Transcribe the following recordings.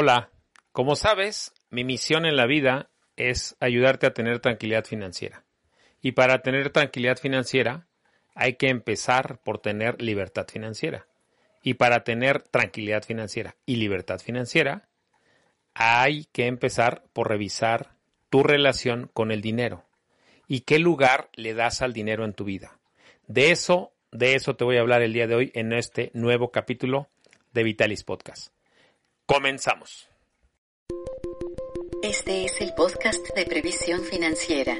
Hola, como sabes, mi misión en la vida es ayudarte a tener tranquilidad financiera. Y para tener tranquilidad financiera, hay que empezar por tener libertad financiera. Y para tener tranquilidad financiera y libertad financiera, hay que empezar por revisar tu relación con el dinero y qué lugar le das al dinero en tu vida. De eso, de eso te voy a hablar el día de hoy en este nuevo capítulo de Vitalis Podcast. Comenzamos. Este es el podcast de previsión financiera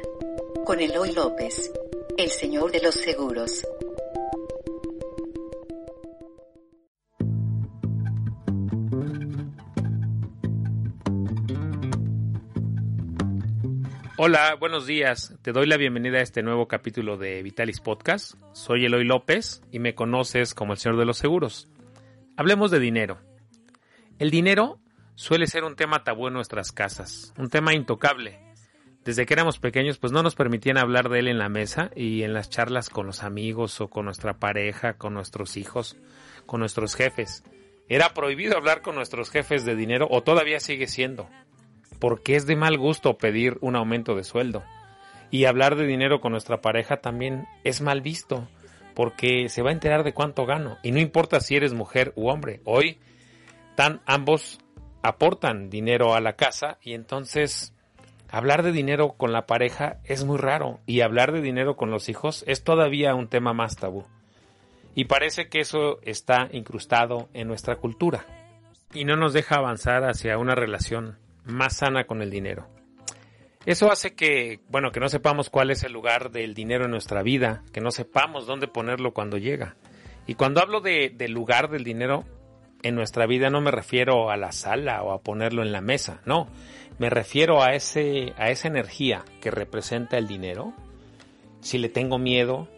con Eloy López, el señor de los seguros. Hola, buenos días. Te doy la bienvenida a este nuevo capítulo de Vitalis Podcast. Soy Eloy López y me conoces como el señor de los seguros. Hablemos de dinero. El dinero suele ser un tema tabú en nuestras casas, un tema intocable. Desde que éramos pequeños, pues no nos permitían hablar de él en la mesa y en las charlas con los amigos o con nuestra pareja, con nuestros hijos, con nuestros jefes. Era prohibido hablar con nuestros jefes de dinero o todavía sigue siendo porque es de mal gusto pedir un aumento de sueldo. Y hablar de dinero con nuestra pareja también es mal visto, porque se va a enterar de cuánto gano. Y no importa si eres mujer u hombre, hoy ambos aportan dinero a la casa y entonces hablar de dinero con la pareja es muy raro y hablar de dinero con los hijos es todavía un tema más tabú. Y parece que eso está incrustado en nuestra cultura y no nos deja avanzar hacia una relación más sana con el dinero. Eso hace que, bueno, que no sepamos cuál es el lugar del dinero en nuestra vida, que no sepamos dónde ponerlo cuando llega. Y cuando hablo de, lugar del dinero en nuestra vida no me refiero a la sala o a ponerlo en la mesa, no, me refiero a, ese, a esa energía que representa el dinero. Si le tengo miedo,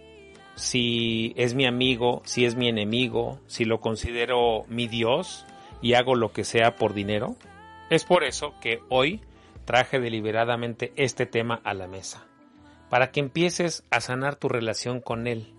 si es mi amigo, si es mi enemigo, si lo considero mi Dios y hago lo que sea por dinero, es por eso que hoy traje deliberadamente este tema a la mesa, para que empieces a sanar tu relación con Él,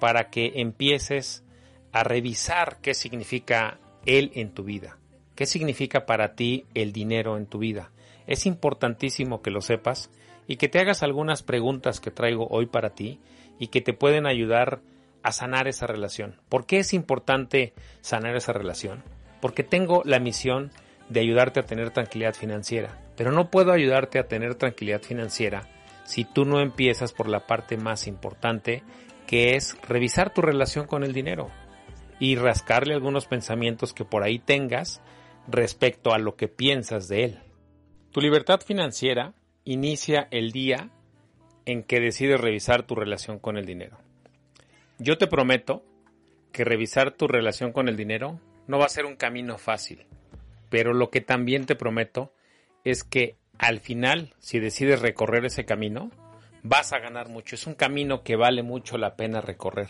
para que empieces a revisar qué significa Él en tu vida, qué significa para ti el dinero en tu vida. Es importantísimo que lo sepas y que te hagas algunas preguntas que traigo hoy para ti y que te pueden ayudar a sanar esa relación. ¿Por qué es importante sanar esa relación? Porque tengo la misión de ayudarte a tener tranquilidad financiera. Pero no puedo ayudarte a tener tranquilidad financiera si tú no empiezas por la parte más importante, que es revisar tu relación con el dinero y rascarle algunos pensamientos que por ahí tengas respecto a lo que piensas de él. Tu libertad financiera inicia el día en que decides revisar tu relación con el dinero. Yo te prometo que revisar tu relación con el dinero no va a ser un camino fácil. Pero lo que también te prometo es que al final, si decides recorrer ese camino, vas a ganar mucho. Es un camino que vale mucho la pena recorrer.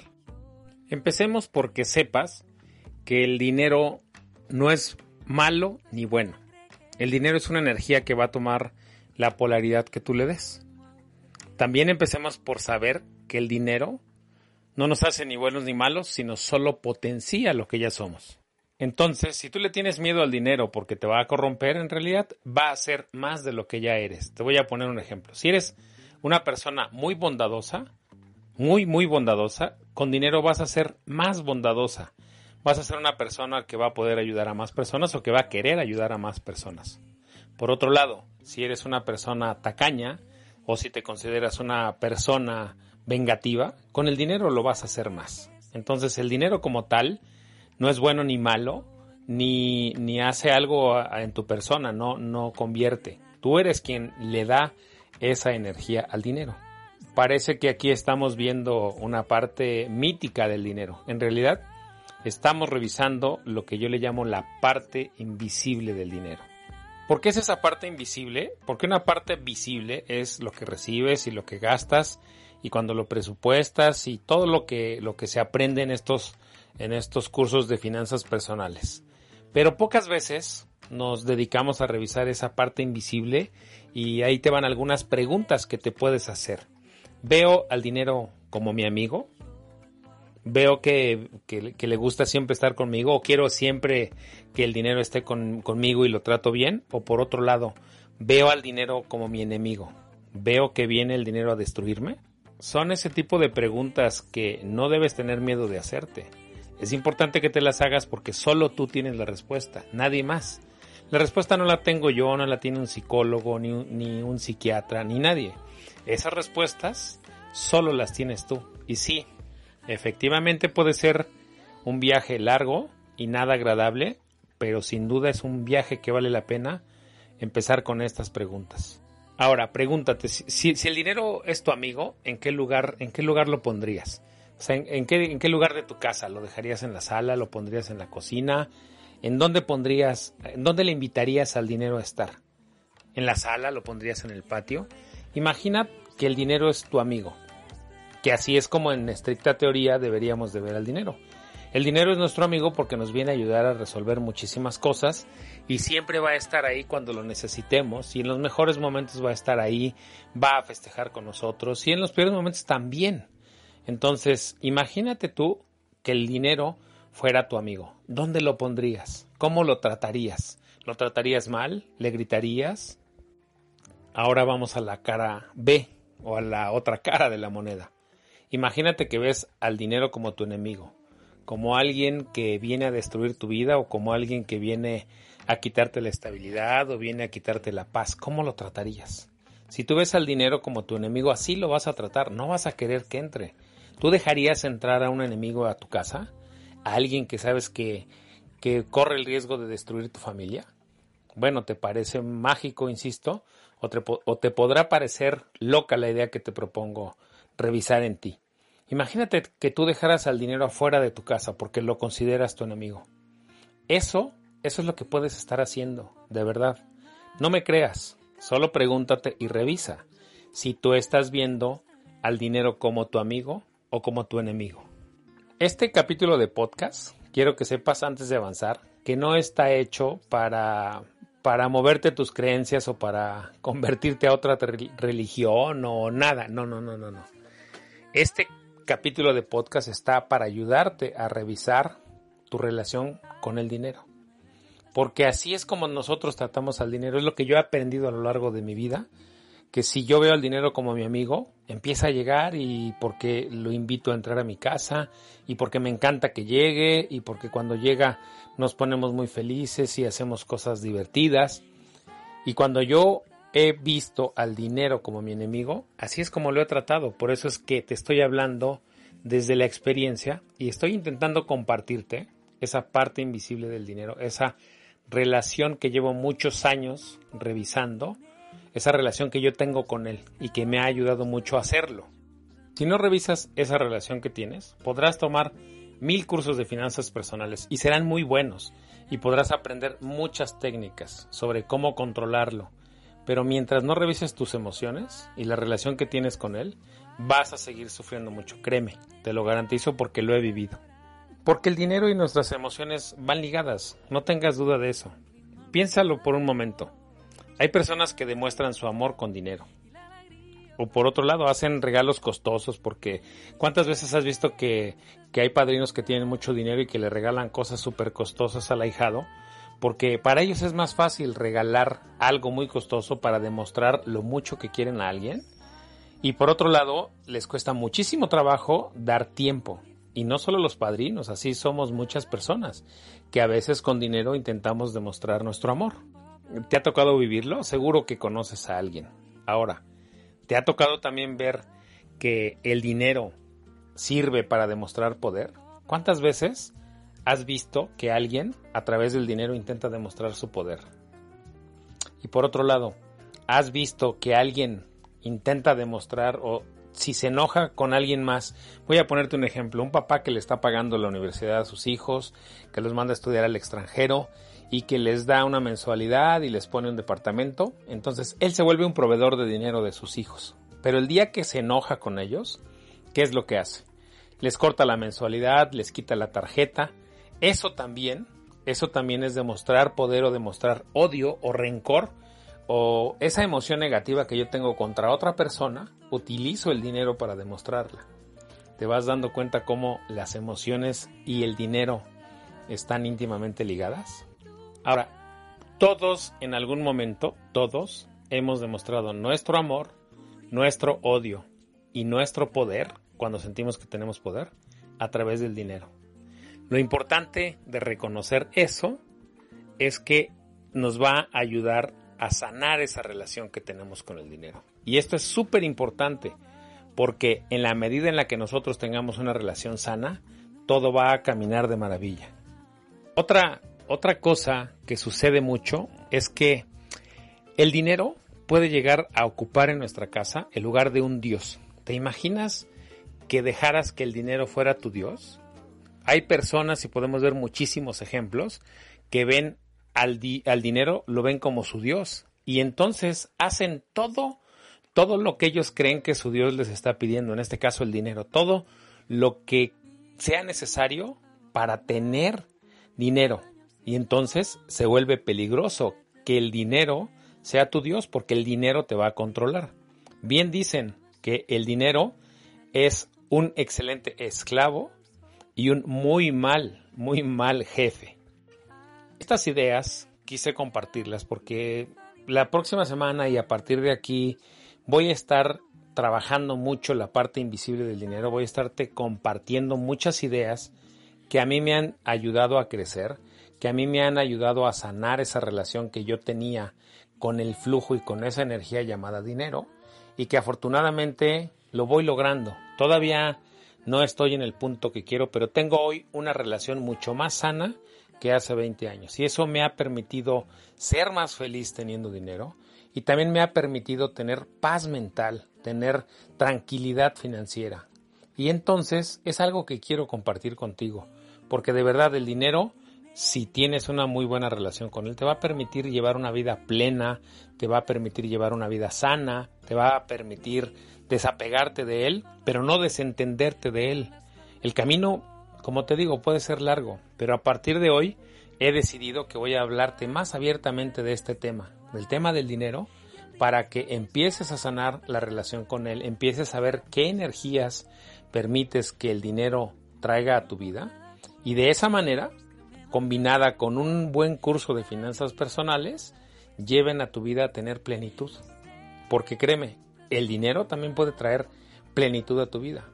Empecemos porque sepas que el dinero no es malo ni bueno. El dinero es una energía que va a tomar la polaridad que tú le des. También empecemos por saber que el dinero no nos hace ni buenos ni malos, sino solo potencia lo que ya somos. Entonces, si tú le tienes miedo al dinero porque te va a corromper, en realidad va a ser más de lo que ya eres. Te voy a poner un ejemplo. Si eres una persona muy bondadosa, muy, muy bondadosa, con dinero vas a ser más bondadosa. Vas a ser una persona que va a poder ayudar a más personas o que va a querer ayudar a más personas. Por otro lado, si eres una persona tacaña o si te consideras una persona vengativa, con el dinero lo vas a hacer más. Entonces, el dinero como tal, no es bueno ni malo, ni, ni hace algo en tu persona, no, no convierte. Tú eres quien le da esa energía al dinero. Parece que aquí estamos viendo una parte mítica del dinero. En realidad, estamos revisando lo que yo le llamo la parte invisible del dinero. ¿Por qué es esa parte invisible? Porque una parte visible es lo que recibes y lo que gastas y cuando lo presupuestas y todo lo que, lo que se aprende en estos, en estos cursos de finanzas personales. Pero pocas veces nos dedicamos a revisar esa parte invisible y ahí te van algunas preguntas que te puedes hacer. ¿Veo al dinero como mi amigo? veo que, le gusta siempre estar conmigo o quiero siempre que el dinero esté conmigo y lo trato bien o por otro lado veo al dinero como mi enemigo veo que viene el dinero a destruirme. Son ese tipo de preguntas que no debes tener miedo de hacerte. Es importante que te las hagas porque solo tú tienes la respuesta nadie más. La respuesta no la tengo yo no la tiene un psicólogo ni ni un psiquiatra ni nadie esas respuestas solo las tienes tú y sí Efectivamente puede ser un viaje largo y nada agradable, pero sin duda es un viaje que vale la pena empezar con estas preguntas. Ahora, pregúntate, si, el dinero es tu amigo, ¿en qué lugar, en qué lugar lo pondrías? O sea, ¿en, qué, ¿en qué lugar de tu casa? ¿Lo dejarías en la sala? ¿Lo pondrías en la cocina? ¿En dónde pondrías, en dónde le invitarías al dinero a estar? ¿En la sala? ¿Lo pondrías en el patio? Imagina que el dinero es tu amigo que así es como en estricta teoría deberíamos de ver al dinero. El dinero es nuestro amigo porque nos viene a ayudar a resolver muchísimas cosas y siempre va a estar ahí cuando lo necesitemos y en los mejores momentos va a estar ahí, va a festejar con nosotros y en los peores momentos también. Entonces, imagínate tú que el dinero fuera tu amigo. ¿Dónde lo pondrías? ¿Cómo lo tratarías? ¿Lo tratarías mal? ¿Le gritarías? Ahora vamos a la cara B o a la otra cara de la moneda. Imagínate que ves al dinero como tu enemigo, como alguien que viene a destruir tu vida o como alguien que viene a quitarte la estabilidad o viene a quitarte la paz. ¿Cómo lo tratarías? Si tú ves al dinero como tu enemigo, así lo vas a tratar, no vas a querer que entre. ¿Tú dejarías entrar a un enemigo a tu casa? ¿A alguien que sabes que, que corre el riesgo de destruir tu familia? Bueno, ¿te parece mágico, insisto? O te, podrá parecer loca la idea que te propongo revisar en ti. Imagínate que tú dejaras al dinero afuera de tu casa porque lo consideras tu enemigo. Eso, eso es lo que puedes estar haciendo, de verdad. No me creas, solo pregúntate y revisa si tú estás viendo al dinero como tu amigo o como tu enemigo. Este capítulo de podcast, quiero que sepas antes de avanzar, que no está hecho para para moverte tus creencias o para convertirte a otra religión o nada. No, no, no, no, no. Este capítulo de podcast está para ayudarte a revisar tu relación con el dinero. Porque así es como nosotros tratamos al dinero. Es lo que yo he aprendido a lo largo de mi vida. Que si yo veo al dinero como mi amigo, empieza a llegar y porque lo invito a entrar a mi casa y porque me encanta que llegue y porque cuando llega nos ponemos muy felices y hacemos cosas divertidas. Y cuando yo he visto al dinero como mi enemigo, así es como lo he tratado. Por eso es que te estoy hablando desde la experiencia y estoy intentando compartirte esa parte invisible del dinero, esa relación que llevo muchos años revisando, esa relación que yo tengo con él y que me ha ayudado mucho a hacerlo. Si no revisas esa relación que tienes, podrás tomar mil cursos de finanzas personales y serán muy buenos y podrás aprender muchas técnicas sobre cómo controlarlo, pero mientras no revises tus emociones y la relación que tienes con él, vas a seguir sufriendo mucho, créeme, te lo garantizo porque lo he vivido. Porque el dinero y nuestras emociones van ligadas, no tengas duda de eso. Piénsalo por un momento. Hay personas que demuestran su amor con dinero. O por otro lado, hacen regalos costosos porque ¿cuántas veces has visto que, que hay padrinos que tienen mucho dinero y que le regalan cosas súper costosas al ahijado? porque para ellos es más fácil regalar algo muy costoso para demostrar lo mucho que quieren a alguien. Y por otro lado, les cuesta muchísimo trabajo dar tiempo. Y no solo los padrinos, así somos muchas personas, que a veces con dinero intentamos demostrar nuestro amor. ¿Te ha tocado vivirlo? Seguro que conoces a alguien. Ahora, ¿te ha tocado también ver que el dinero sirve para demostrar poder? ¿Cuántas veces has visto que alguien a través del dinero intenta demostrar su poder. Y por otro lado, has visto que alguien intenta demostrar o si se enoja con alguien más, voy a ponerte un ejemplo, un papá que le está pagando la universidad a sus hijos, que los manda a estudiar al extranjero y que les da una mensualidad y les pone un departamento, entonces él se vuelve un proveedor de dinero de sus hijos. Pero el día que se enoja con ellos, ¿qué es lo que hace? Les corta la mensualidad, les quita la tarjeta. Eso también, eso también es demostrar poder o demostrar odio o rencor o esa emoción negativa que yo tengo contra otra persona, utilizo el dinero para demostrarla. Te vas dando cuenta cómo las emociones y el dinero están íntimamente ligadas. Ahora, todos en algún momento, todos hemos demostrado nuestro amor, nuestro odio y nuestro poder, cuando sentimos que tenemos poder, a través del dinero. Lo importante de reconocer eso es que nos va a ayudar a sanar esa relación que tenemos con el dinero. Y esto es súper importante porque en la medida en la que nosotros tengamos una relación sana, todo va a caminar de maravilla. Otra, otra cosa que sucede mucho es que el dinero puede llegar a ocupar en nuestra casa el lugar de un Dios. ¿Te imaginas que dejaras que el dinero fuera tu Dios? Hay personas, y podemos ver muchísimos ejemplos, que ven al, al dinero lo ven como su Dios y entonces hacen todo, todo lo que ellos creen que su Dios les está pidiendo, en este caso el dinero, todo lo que sea necesario para tener dinero. Y entonces se vuelve peligroso que el dinero sea tu Dios porque el dinero te va a controlar. Bien dicen que el dinero es un excelente esclavo y un muy mal, muy mal jefe. Estas ideas quise compartirlas porque la próxima semana y a partir de aquí voy a estar trabajando mucho la parte invisible del dinero, voy a estarte compartiendo muchas ideas que a mí me han ayudado a crecer, que a mí me han ayudado a sanar esa relación que yo tenía con el flujo y con esa energía llamada dinero y que afortunadamente lo voy logrando. Todavía no estoy en el punto que quiero, pero tengo hoy una relación mucho más sana que hace 20 años. Y eso me ha permitido ser más feliz teniendo dinero y también me ha permitido tener paz mental, tener tranquilidad financiera. Y entonces es algo que quiero compartir contigo, porque de verdad el dinero, si tienes una muy buena relación con él, te va a permitir llevar una vida plena, te va a permitir llevar una vida sana, te va a permitir desapegarte de él, pero no desentenderte de él. El camino como te digo, puede ser largo, pero a partir de hoy he decidido que voy a hablarte más abiertamente de este tema, del tema del dinero, para que empieces a sanar la relación con él, empieces a ver qué energías permites que el dinero traiga a tu vida y de esa manera, combinada con un buen curso de finanzas personales, lleven a tu vida a tener plenitud. Porque créeme, el dinero también puede traer plenitud a tu vida.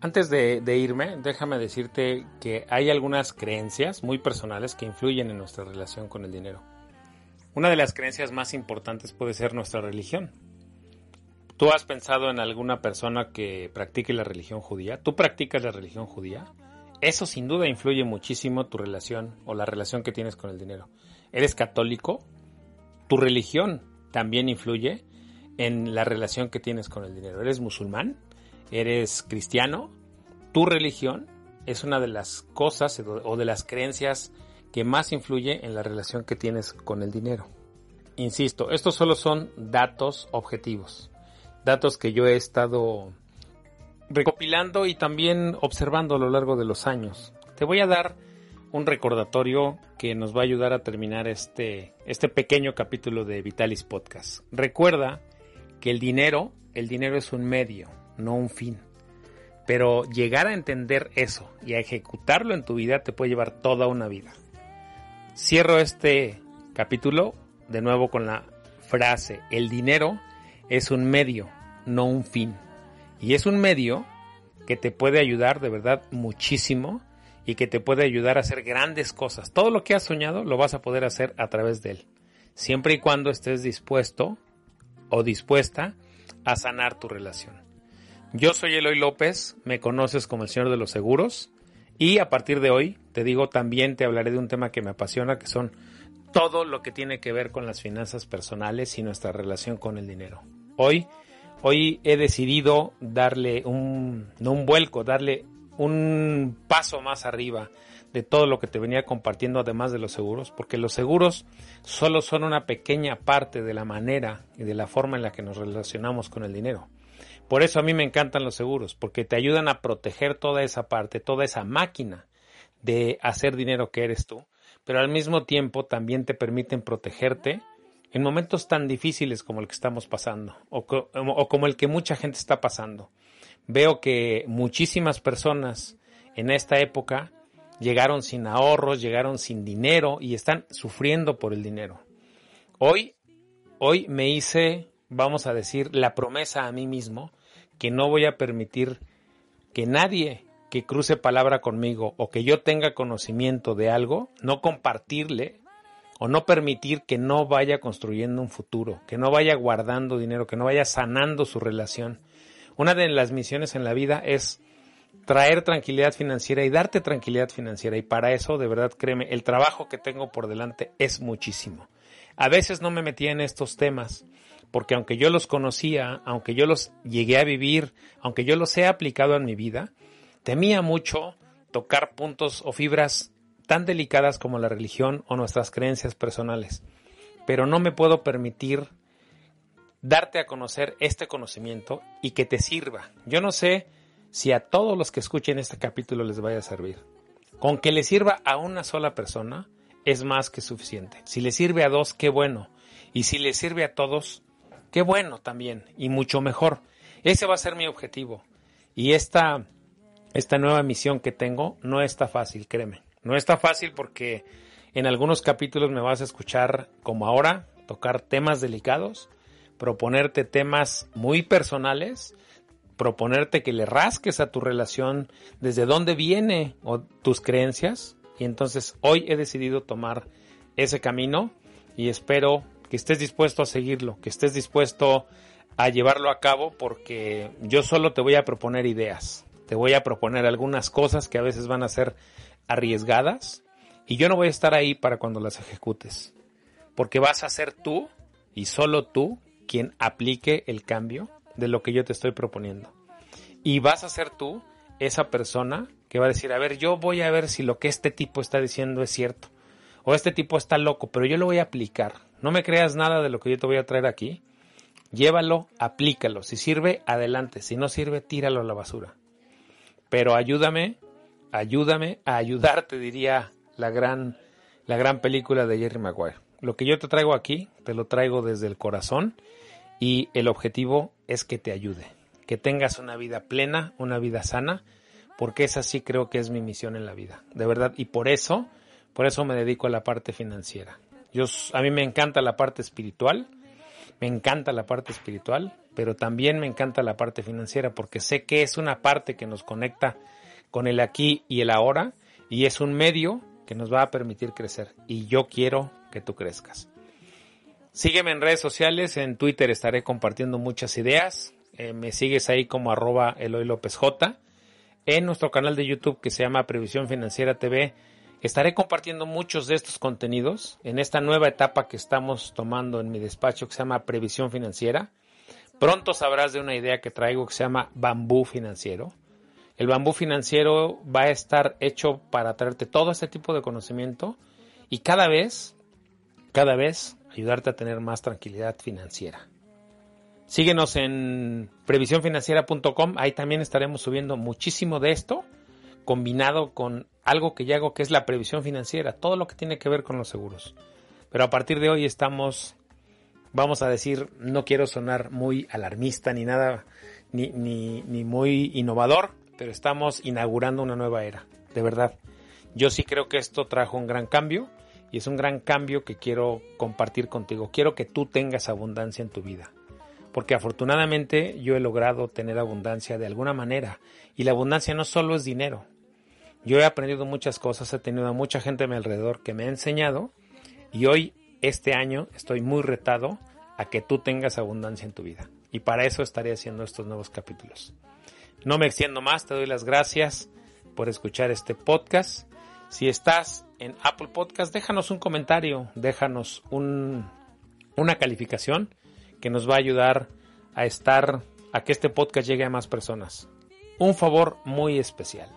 Antes de, irme, déjame decirte que hay algunas creencias muy personales que influyen en nuestra relación con el dinero. Una de las creencias más importantes puede ser nuestra religión. ¿Tú has pensado en alguna persona que practique la religión judía? ¿Tú practicas la religión judía? Eso sin duda influye muchísimo tu relación o la relación que tienes con el dinero. ¿Eres católico? Tu religión también influye en la relación que tienes con el dinero. ¿Eres musulmán? eres cristiano, tu religión es una de las cosas o de las creencias que más influye en la relación que tienes con el dinero. Insisto, estos solo son datos objetivos, datos que yo he estado recopilando y también observando a lo largo de los años. Te voy a dar un recordatorio que nos va a ayudar a terminar este, este pequeño capítulo de Vitalis Podcast. Recuerda que el dinero, el dinero es un medio, no un fin. Pero llegar a entender eso y a ejecutarlo en tu vida te puede llevar toda una vida. Cierro este capítulo de nuevo con la frase, el dinero es un medio, no un fin. Y es un medio que te puede ayudar de verdad muchísimo y que te puede ayudar a hacer grandes cosas. Todo lo que has soñado lo vas a poder hacer a través de él, siempre y cuando estés dispuesto o dispuesta a sanar tu relación. Yo soy Eloy López, me conoces como el Señor de los Seguros y a partir de hoy, te digo, también te hablaré de un tema que me apasiona, que son todo lo que tiene que ver con las finanzas personales y nuestra relación con el dinero. Hoy, hoy he decidido darle un, no un vuelco, darle un paso más arriba de todo lo que te venía compartiendo además de los seguros, porque los seguros solo son una pequeña parte de la manera y de la forma en la que nos relacionamos con el dinero. Por eso a mí me encantan los seguros, porque te ayudan a proteger toda esa parte, toda esa máquina de hacer dinero que eres tú, pero al mismo tiempo también te permiten protegerte en momentos tan difíciles como el que estamos pasando o, o como el que mucha gente está pasando. Veo que muchísimas personas en esta época llegaron sin ahorros, llegaron sin dinero y están sufriendo por el dinero. Hoy, hoy me hice, vamos a decir, la promesa a mí mismo que no voy a permitir que nadie que cruce palabra conmigo o que yo tenga conocimiento de algo, no compartirle o no permitir que no vaya construyendo un futuro, que no vaya guardando dinero, que no vaya sanando su relación. Una de las misiones en la vida es traer tranquilidad financiera y darte tranquilidad financiera. Y para eso, de verdad, créeme, el trabajo que tengo por delante es muchísimo. A veces no me metía en estos temas, porque aunque yo los conocía, aunque yo los llegué a vivir, aunque yo los he aplicado en mi vida, temía mucho tocar puntos o fibras tan delicadas como la religión o nuestras creencias personales. Pero no me puedo permitir darte a conocer este conocimiento y que te sirva. Yo no sé si a todos los que escuchen este capítulo les vaya a servir. Con que le sirva a una sola persona es más que suficiente. Si le sirve a dos, qué bueno. Y si le sirve a todos, qué bueno también. Y mucho mejor. Ese va a ser mi objetivo. Y esta, esta nueva misión que tengo no está fácil, créeme. No está fácil porque en algunos capítulos me vas a escuchar como ahora, tocar temas delicados, proponerte temas muy personales proponerte que le rasques a tu relación desde dónde viene o tus creencias. Y entonces hoy he decidido tomar ese camino y espero que estés dispuesto a seguirlo, que estés dispuesto a llevarlo a cabo porque yo solo te voy a proponer ideas, te voy a proponer algunas cosas que a veces van a ser arriesgadas y yo no voy a estar ahí para cuando las ejecutes, porque vas a ser tú y solo tú quien aplique el cambio de lo que yo te estoy proponiendo. Y vas a ser tú esa persona que va a decir, a ver, yo voy a ver si lo que este tipo está diciendo es cierto. O este tipo está loco, pero yo lo voy a aplicar. No me creas nada de lo que yo te voy a traer aquí. Llévalo, aplícalo. Si sirve, adelante. Si no sirve, tíralo a la basura. Pero ayúdame, ayúdame a ayudarte, diría la gran, la gran película de Jerry Maguire. Lo que yo te traigo aquí, te lo traigo desde el corazón y el objetivo es que te ayude, que tengas una vida plena, una vida sana, porque esa sí creo que es mi misión en la vida, de verdad, y por eso, por eso me dedico a la parte financiera. Yo, a mí me encanta la parte espiritual, me encanta la parte espiritual, pero también me encanta la parte financiera, porque sé que es una parte que nos conecta con el aquí y el ahora, y es un medio que nos va a permitir crecer, y yo quiero que tú crezcas. Sígueme en redes sociales, en Twitter estaré compartiendo muchas ideas. Eh, me sigues ahí como arroba Eloy López J. En nuestro canal de YouTube que se llama Previsión Financiera TV estaré compartiendo muchos de estos contenidos en esta nueva etapa que estamos tomando en mi despacho que se llama Previsión Financiera. Pronto sabrás de una idea que traigo que se llama Bambú Financiero. El bambú financiero va a estar hecho para traerte todo este tipo de conocimiento y cada vez, cada vez ayudarte a tener más tranquilidad financiera. Síguenos en previsiónfinanciera.com, ahí también estaremos subiendo muchísimo de esto, combinado con algo que ya hago que es la previsión financiera, todo lo que tiene que ver con los seguros. Pero a partir de hoy estamos, vamos a decir, no quiero sonar muy alarmista ni nada, ni, ni, ni muy innovador, pero estamos inaugurando una nueva era, de verdad. Yo sí creo que esto trajo un gran cambio y es un gran cambio que quiero compartir contigo. Quiero que tú tengas abundancia en tu vida. Porque afortunadamente yo he logrado tener abundancia de alguna manera. Y la abundancia no solo es dinero. Yo he aprendido muchas cosas, he tenido a mucha gente a mi alrededor que me ha enseñado. Y hoy, este año, estoy muy retado a que tú tengas abundancia en tu vida. Y para eso estaré haciendo estos nuevos capítulos. No me extiendo más, te doy las gracias por escuchar este podcast. Si estás en Apple Podcast, déjanos un comentario, déjanos un, una calificación que nos va a ayudar a estar, a que este podcast llegue a más personas. Un favor muy especial.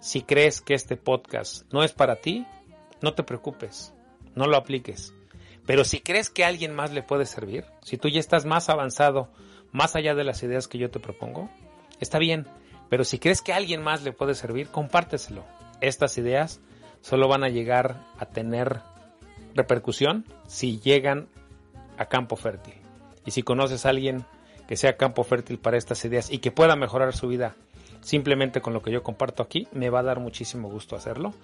Si crees que este podcast no es para ti, no te preocupes, no lo apliques. Pero si crees que a alguien más le puede servir, si tú ya estás más avanzado, más allá de las ideas que yo te propongo, está bien. Pero si crees que a alguien más le puede servir, compárteselo. Estas ideas solo van a llegar a tener repercusión si llegan a campo fértil. Y si conoces a alguien que sea campo fértil para estas ideas y que pueda mejorar su vida simplemente con lo que yo comparto aquí, me va a dar muchísimo gusto hacerlo.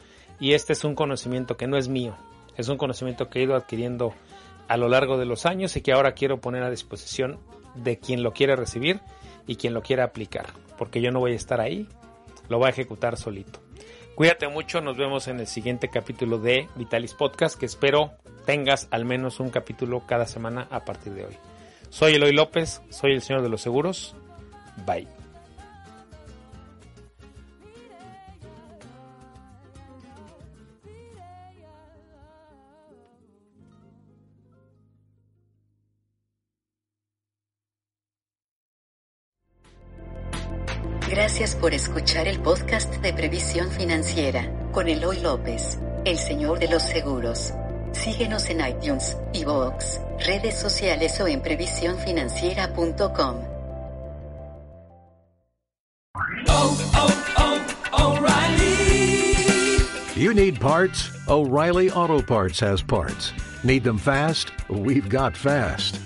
Y este es un conocimiento que no es mío, es un conocimiento que he ido adquiriendo a lo largo de los años y que ahora quiero poner a disposición de quien lo quiere recibir y quien lo quiera aplicar, porque yo no voy a estar ahí, lo voy a ejecutar solito. Cuídate mucho, nos vemos en el siguiente capítulo de Vitalis Podcast, que espero tengas al menos un capítulo cada semana a partir de hoy. Soy Eloy López, soy el señor de los seguros. Bye. Gracias por escuchar el podcast de Previsión Financiera con Eloy López, el señor de los seguros. Síguenos en iTunes, iVoox, redes sociales o en previsiónfinanciera.com. You need parts? O'Reilly Auto Parts has parts. Need them fast? We've got fast.